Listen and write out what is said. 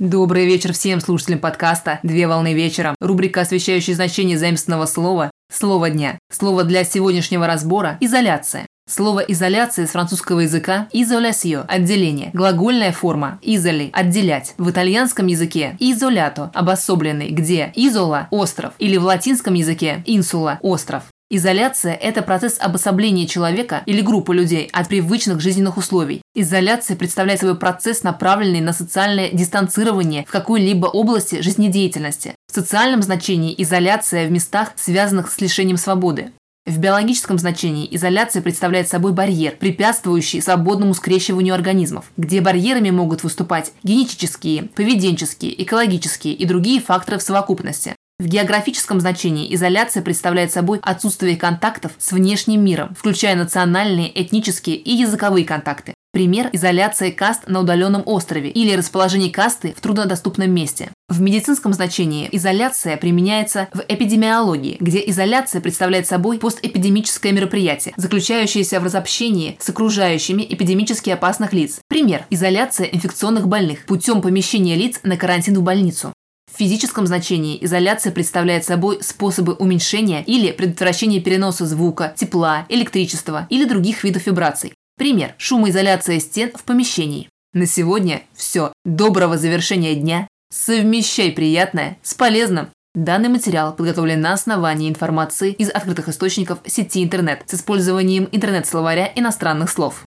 Добрый вечер всем слушателям подкаста «Две волны вечером». Рубрика, освещающая значение заимственного слова «Слово дня». Слово для сегодняшнего разбора – изоляция. Слово «изоляция» с французского языка «изолясио» – отделение. Глагольная форма «изоли» – отделять. В итальянском языке «изолято» – обособленный, где «изола» – остров, или в латинском языке «инсула» – остров. Изоляция – это процесс обособления человека или группы людей от привычных жизненных условий. Изоляция представляет собой процесс, направленный на социальное дистанцирование в какой-либо области жизнедеятельности. В социальном значении изоляция в местах, связанных с лишением свободы. В биологическом значении изоляция представляет собой барьер, препятствующий свободному скрещиванию организмов, где барьерами могут выступать генетические, поведенческие, экологические и другие факторы в совокупности. В географическом значении изоляция представляет собой отсутствие контактов с внешним миром, включая национальные, этнические и языковые контакты. Пример – изоляция каст на удаленном острове или расположение касты в труднодоступном месте. В медицинском значении изоляция применяется в эпидемиологии, где изоляция представляет собой постэпидемическое мероприятие, заключающееся в разобщении с окружающими эпидемически опасных лиц. Пример – изоляция инфекционных больных путем помещения лиц на карантин в больницу. Физическом значении изоляция представляет собой способы уменьшения или предотвращения переноса звука, тепла, электричества или других видов вибраций. Пример – шумоизоляция стен в помещении. На сегодня все. Доброго завершения дня. Совмещай приятное с полезным. Данный материал подготовлен на основании информации из открытых источников сети интернет с использованием интернет-словаря иностранных слов.